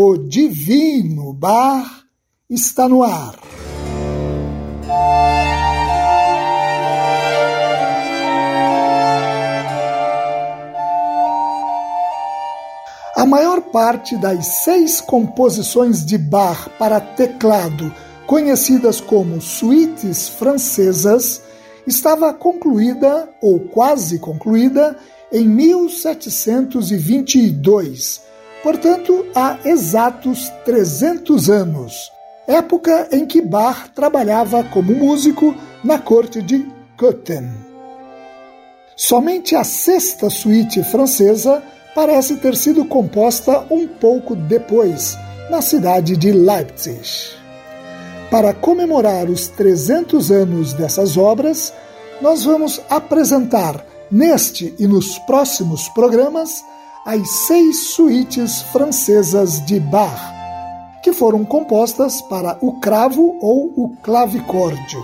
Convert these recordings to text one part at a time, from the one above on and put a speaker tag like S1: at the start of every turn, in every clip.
S1: o Divino Bar está no ar. A maior parte das seis composições de Bach para teclado, conhecidas como suítes francesas, estava concluída ou quase concluída em 1722 portanto, há exatos 300 anos, época em que Bach trabalhava como músico na corte de Köthen. Somente a sexta suíte francesa parece ter sido composta um pouco depois, na cidade de Leipzig. Para comemorar os 300 anos dessas obras, nós vamos apresentar neste e nos próximos programas as seis suítes francesas de Bach, que foram compostas para o cravo ou o clavicórdio.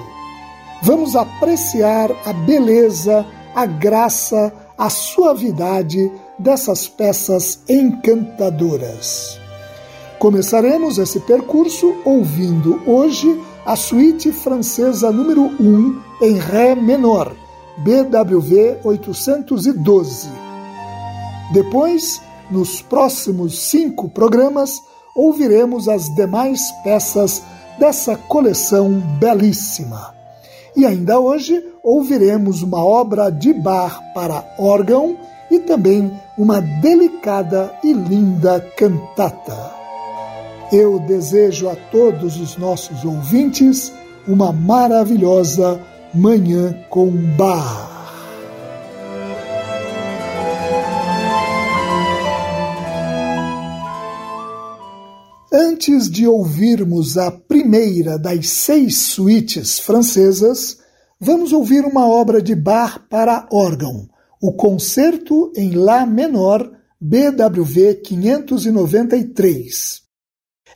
S1: Vamos apreciar a beleza, a graça, a suavidade dessas peças encantadoras. Começaremos esse percurso ouvindo hoje a suíte francesa número 1 em Ré menor, BWV 812 depois, nos próximos cinco programas, ouviremos as demais peças dessa coleção belíssima. E ainda hoje ouviremos uma obra de bar para órgão e também uma delicada e linda cantata. Eu desejo a todos os nossos ouvintes uma maravilhosa Manhã com Bar. Antes de ouvirmos a primeira das seis suítes francesas, vamos ouvir uma obra de Bach para órgão, o Concerto em Lá menor, BWV 593.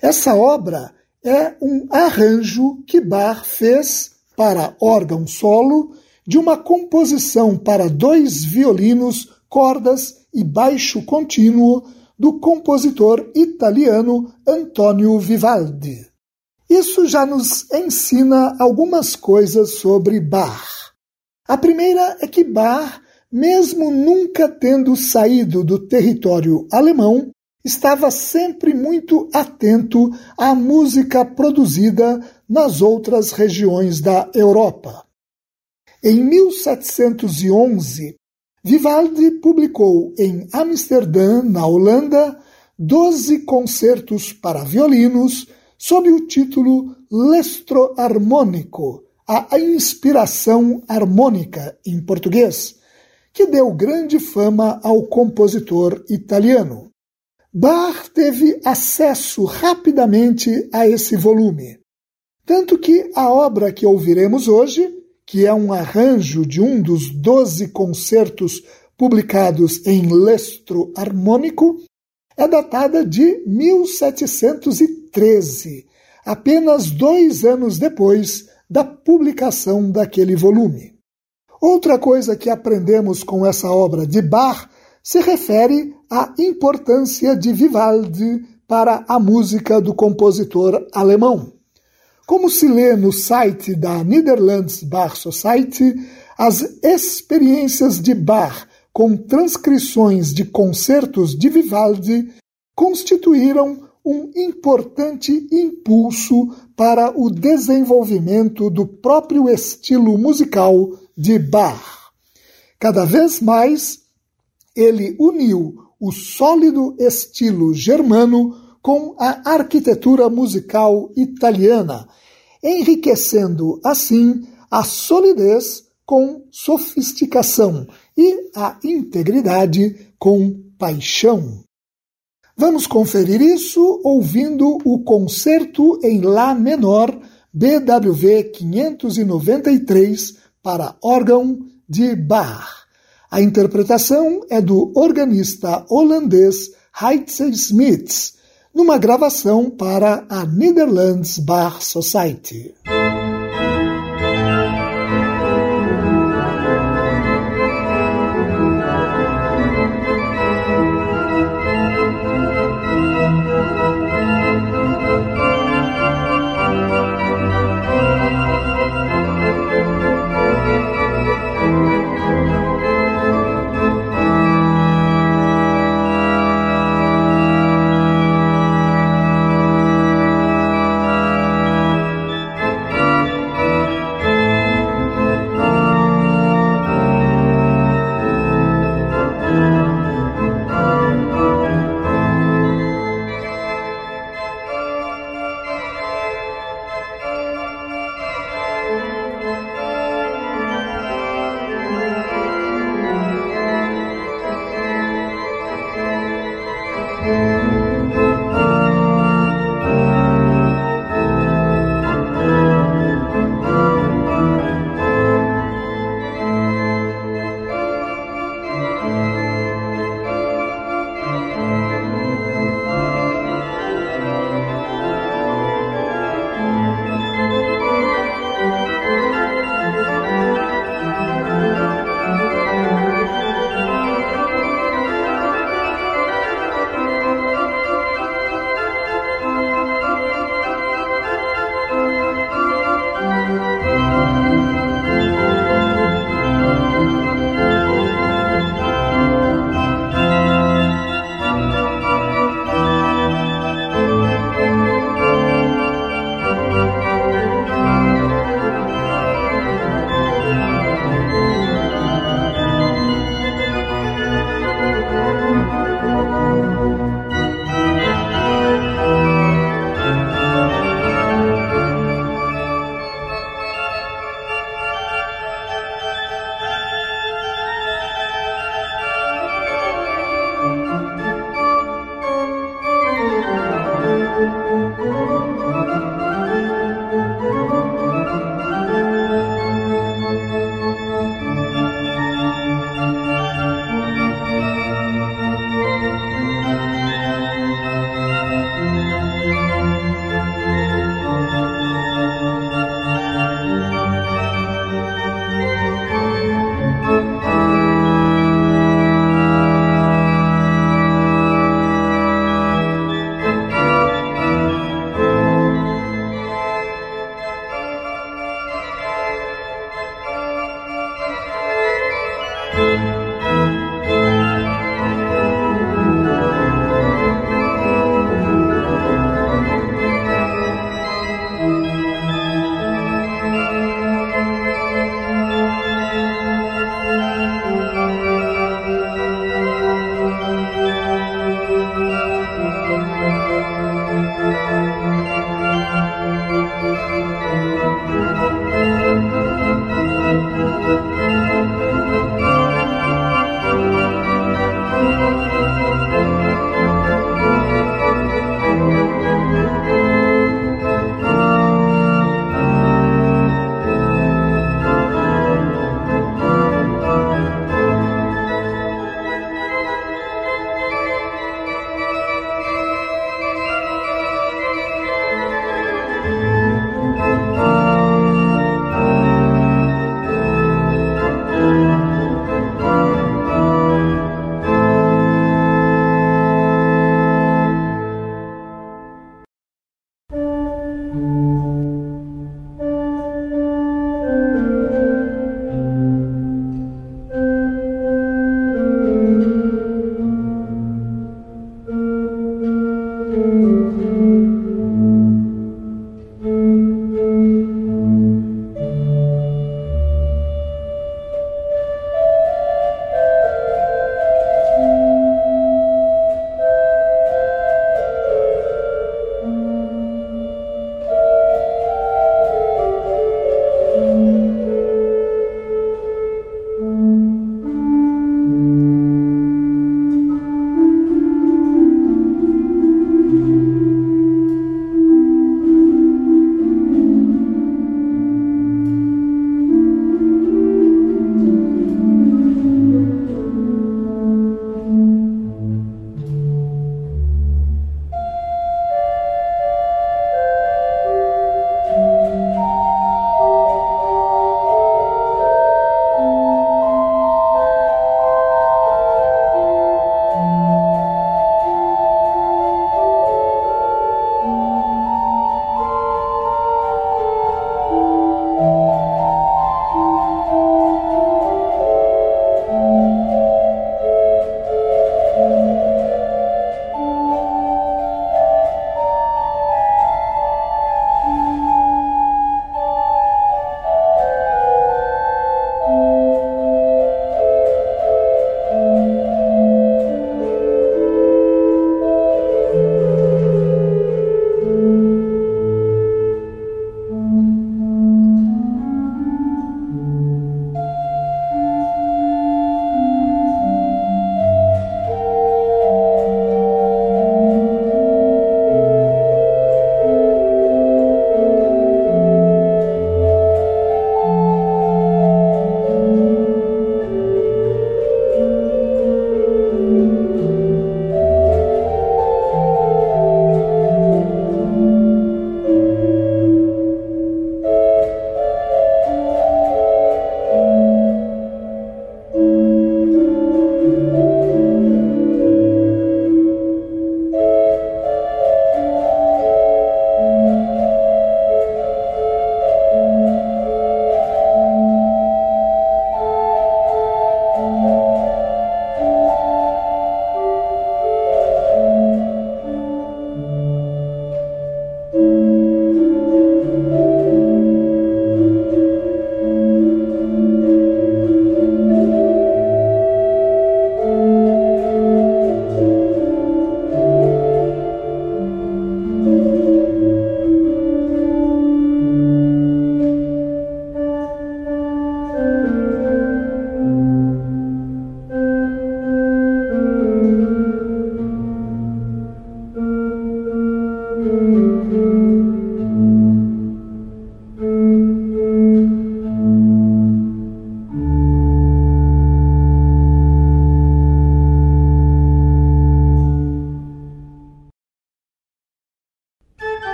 S1: Essa obra é um arranjo que Bach fez para órgão solo de uma composição para dois violinos, cordas e baixo contínuo do compositor italiano Antonio Vivaldi. Isso já nos ensina algumas coisas sobre Bach. A primeira é que Bach, mesmo nunca tendo saído do território alemão, estava sempre muito atento à música produzida nas outras regiões da Europa. Em 1711, Vivaldi publicou em Amsterdã, na Holanda, doze concertos para violinos sob o título Lestro Harmônico, a inspiração harmônica em português, que deu grande fama ao compositor italiano. Bach teve acesso rapidamente a esse volume, tanto que a obra que ouviremos hoje que é um arranjo de um dos doze concertos publicados em Lestro Harmônico, é datada de 1713, apenas dois anos depois da publicação daquele volume. Outra coisa que aprendemos com essa obra de Bach se refere à importância de Vivaldi para a música do compositor alemão. Como se lê no site da Netherlands Bar Society, as experiências de bar com transcrições de concertos de Vivaldi constituíram um importante impulso para o desenvolvimento do próprio estilo musical de Bach. Cada vez mais, ele uniu o sólido estilo germano com a arquitetura musical italiana, enriquecendo assim a solidez com sofisticação e a integridade com paixão. Vamos conferir isso ouvindo o concerto em Lá menor BWV 593 para órgão de Bach. A interpretação é do organista holandês Heitzer Smits, numa gravação para a Netherlands Bar Society.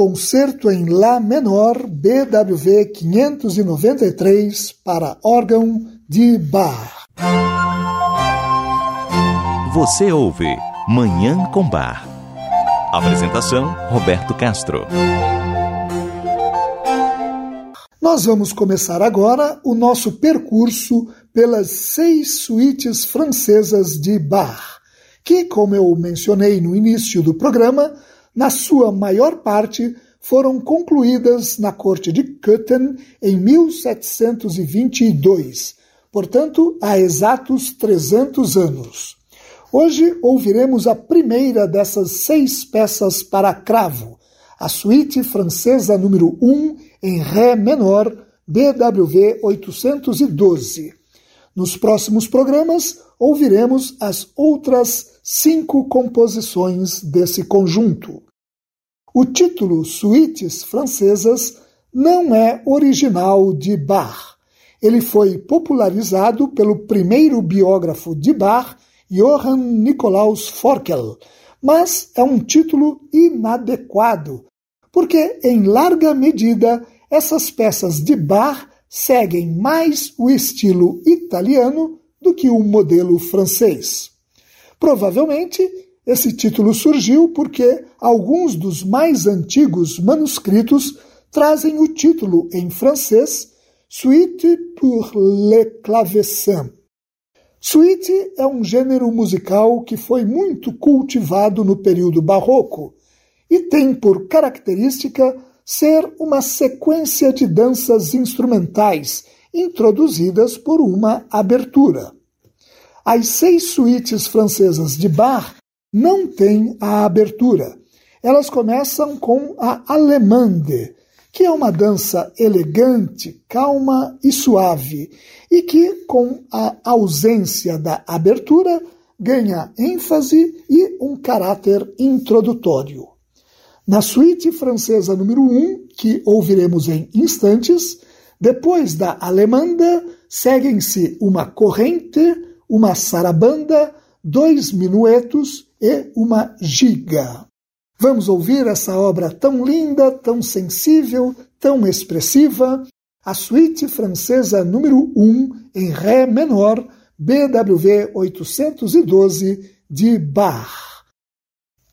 S1: Concerto em Lá menor BWV 593 para órgão de Bar.
S2: Você ouve Manhã com Bar. Apresentação Roberto Castro.
S1: Nós vamos começar agora o nosso percurso pelas seis suítes francesas de Bach, que, como eu mencionei no início do programa, na sua maior parte, foram concluídas na corte de Köthen em 1722, portanto, há exatos 300 anos. Hoje ouviremos a primeira dessas seis peças para cravo, a suíte francesa número 1 em Ré menor, BWV 812. Nos próximos programas, ouviremos as outras cinco composições desse conjunto. O título Suítes Francesas não é original de Bach. Ele foi popularizado pelo primeiro biógrafo de Bach, Johann Nikolaus Forkel, mas é um título inadequado, porque, em larga medida, essas peças de Bach seguem mais o estilo italiano do que o modelo francês. Provavelmente, esse título surgiu porque alguns dos mais antigos manuscritos trazem o título em francês Suite pour le clavecin. Suite é um gênero musical que foi muito cultivado no período barroco e tem por característica ser uma sequência de danças instrumentais introduzidas por uma abertura. As seis suítes francesas de Bach não têm a abertura. Elas começam com a Allemande, que é uma dança elegante, calma e suave, e que, com a ausência da abertura, ganha ênfase e um caráter introdutório. Na suíte francesa número 1, que ouviremos em instantes, depois da alemanda, seguem-se uma corrente, uma sarabanda, dois minuetos e uma giga. Vamos ouvir essa obra tão linda, tão sensível, tão expressiva, a suíte francesa número 1 em Ré menor, BWV 812 de Bach.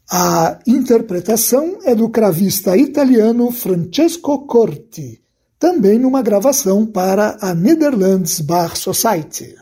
S1: A interpretação é do cravista italiano Francesco Corti, também numa gravação para a Netherlands Bar Society.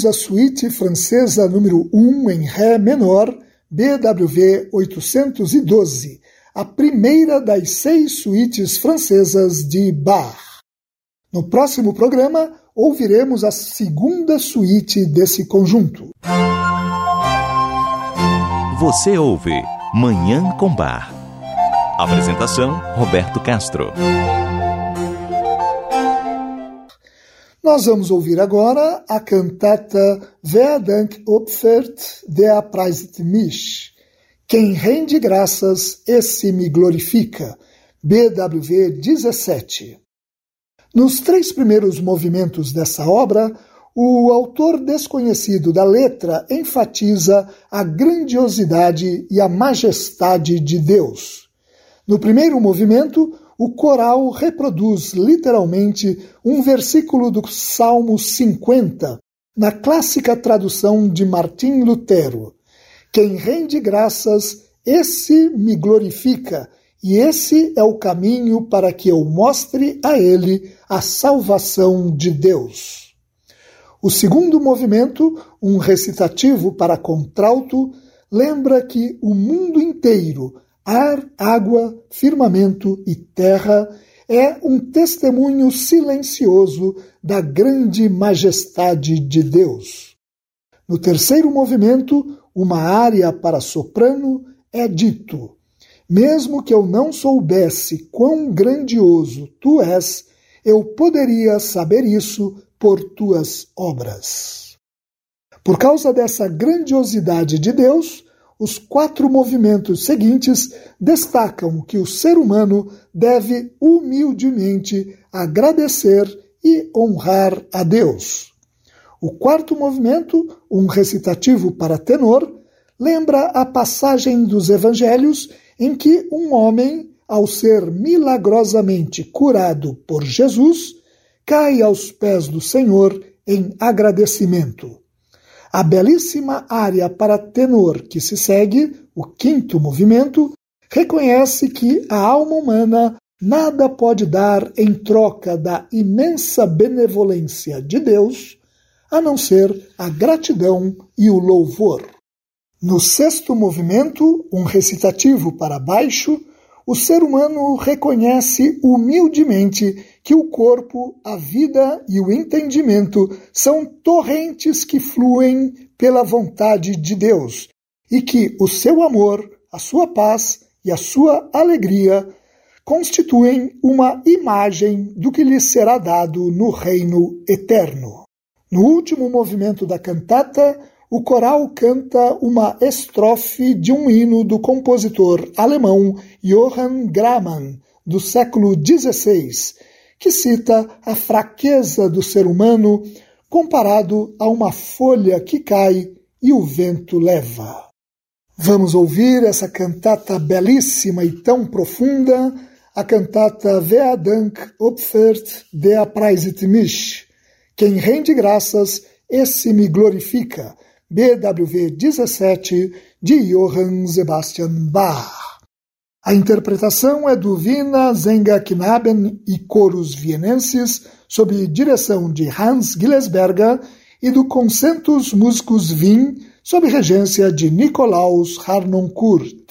S1: Ouvimos a suíte francesa número 1 em Ré menor, BWV 812, a primeira das seis suítes francesas de Bach. No próximo programa, ouviremos a segunda suíte desse conjunto.
S2: Você ouve Manhã com Bar. Apresentação: Roberto Castro.
S1: Nós vamos ouvir agora a cantata Wer Dank opfert, der preist mich. Quem rende graças, esse me glorifica. BWV 17. Nos três primeiros movimentos dessa obra, o autor desconhecido da letra enfatiza a grandiosidade e a majestade de Deus. No primeiro movimento, o coral reproduz literalmente um versículo do Salmo 50, na clássica tradução de Martim Lutero. Quem rende graças, esse me glorifica, e esse é o caminho para que eu mostre a ele a salvação de Deus. O segundo movimento, um recitativo para contralto, lembra que o mundo inteiro ar, água, firmamento e terra, é um testemunho silencioso da grande majestade de Deus. No terceiro movimento, uma área para soprano, é dito: Mesmo que eu não soubesse quão grandioso tu és, eu poderia saber isso por tuas obras. Por causa dessa grandiosidade de Deus, os quatro movimentos seguintes destacam que o ser humano deve humildemente agradecer e honrar a Deus. O quarto movimento, um recitativo para tenor, lembra a passagem dos evangelhos em que um homem, ao ser milagrosamente curado por Jesus, cai aos pés do Senhor em agradecimento. A belíssima área para tenor que se segue, o quinto movimento, reconhece que a alma humana nada pode dar em troca da imensa benevolência de Deus, a não ser a gratidão e o louvor. No sexto movimento, um recitativo para baixo, o ser humano reconhece humildemente que o corpo, a vida e o entendimento são torrentes que fluem pela vontade de Deus e que o seu amor, a sua paz e a sua alegria constituem uma imagem do que lhe será dado no reino eterno. No último movimento da cantata, o coral canta uma estrofe de um hino do compositor alemão Johann Gramann, do século XVI, que cita a fraqueza do ser humano comparado a uma folha que cai e o vento leva. Vamos ouvir essa cantata belíssima e tão profunda, a cantata Wer Dank opfert, der preiset mich. Quem rende graças, esse me glorifica. BWV 17, de Johann Sebastian Bach. A interpretação é do Wiener Knaben e coros vienenses, sob direção de Hans Gillesberger, e do Concentus Musicus Wien, sob regência de Nikolaus Harnoncourt.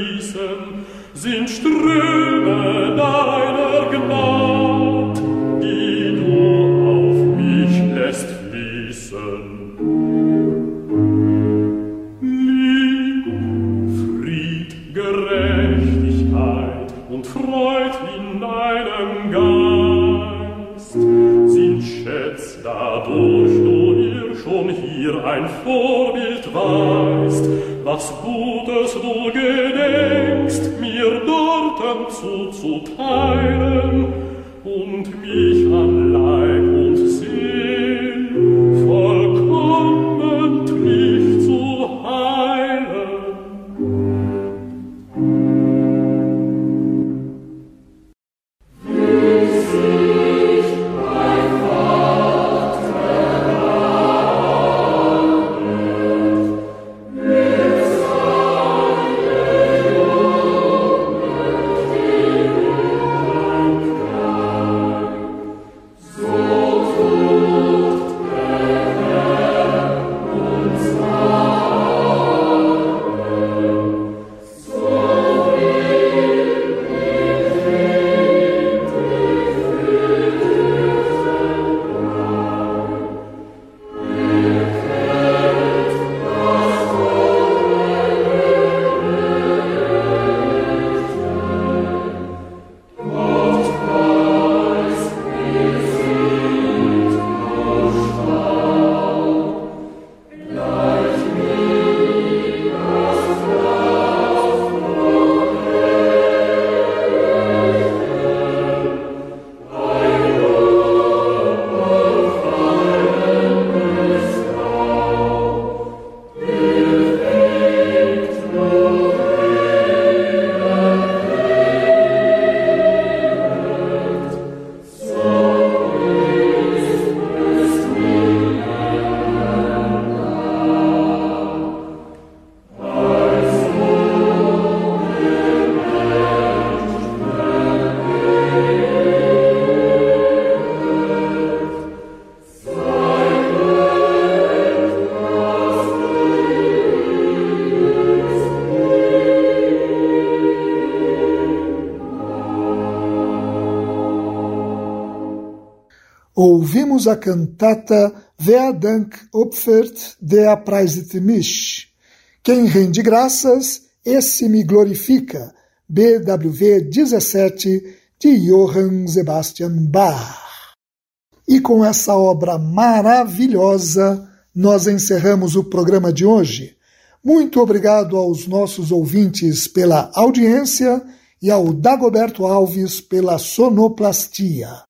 S1: fließen sind Ströme deiner Gnade. Ouvimos a cantata Wer Dank opfert, der preiset mich. Quem rende graças, esse me glorifica. BWV 17 de Johann Sebastian Bach. E com essa obra maravilhosa, nós encerramos o programa de hoje. Muito obrigado aos nossos ouvintes pela audiência e ao Dagoberto Alves pela sonoplastia.